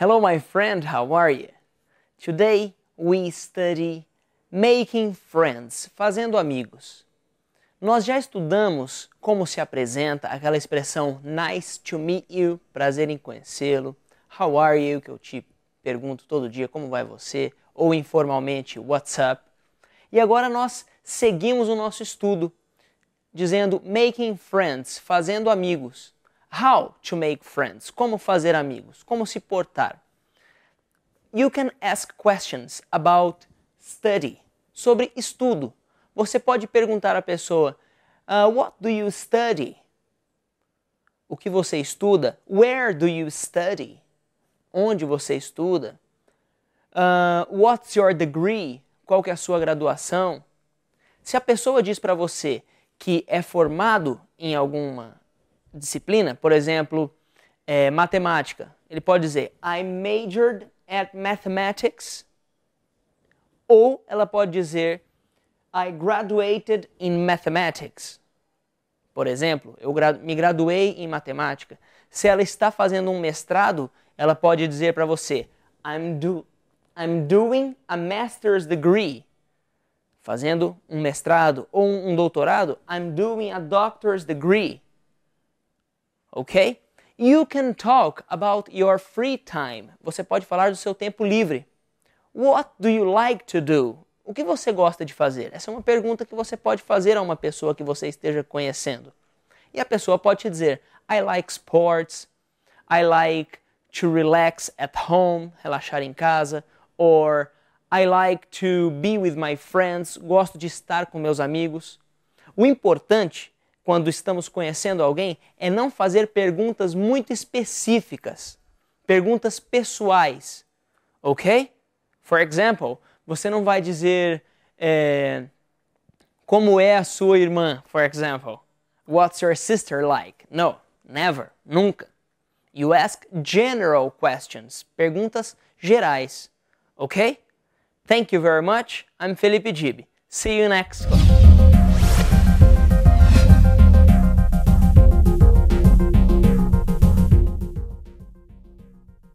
Hello, my friend, how are you? Today we study making friends, fazendo amigos. Nós já estudamos como se apresenta aquela expressão nice to meet you, prazer em conhecê-lo, how are you, que eu te pergunto todo dia como vai você, ou informalmente what's up. E agora nós seguimos o nosso estudo dizendo making friends, fazendo amigos. How to make friends, como fazer amigos, como se portar. You can ask questions about study, sobre estudo. Você pode perguntar à pessoa, uh, what do you study? O que você estuda? Where do you study? Onde você estuda? Uh, what's your degree? Qual que é a sua graduação? Se a pessoa diz para você que é formado em alguma disciplina, por exemplo, é, matemática, ele pode dizer I majored at mathematics, ou ela pode dizer I graduated in mathematics. Por exemplo, eu me graduei em matemática. Se ela está fazendo um mestrado, ela pode dizer para você I'm, do, I'm doing a master's degree. Fazendo um mestrado ou um doutorado, I'm doing a doctor's degree. Ok? You can talk about your free time. Você pode falar do seu tempo livre. What do you like to do? O que você gosta de fazer? Essa é uma pergunta que você pode fazer a uma pessoa que você esteja conhecendo. E a pessoa pode te dizer: I like sports, I like to relax at home, relaxar em casa, or I like to be with my friends, gosto de estar com meus amigos. O importante quando estamos conhecendo alguém é não fazer perguntas muito específicas, perguntas pessoais, ok? For example, você não vai dizer é, como é a sua irmã, for example. What's your sister like? No, never, nunca. You ask general questions, perguntas gerais, ok? Thank you very much. I'm Felipe Gibi. See you next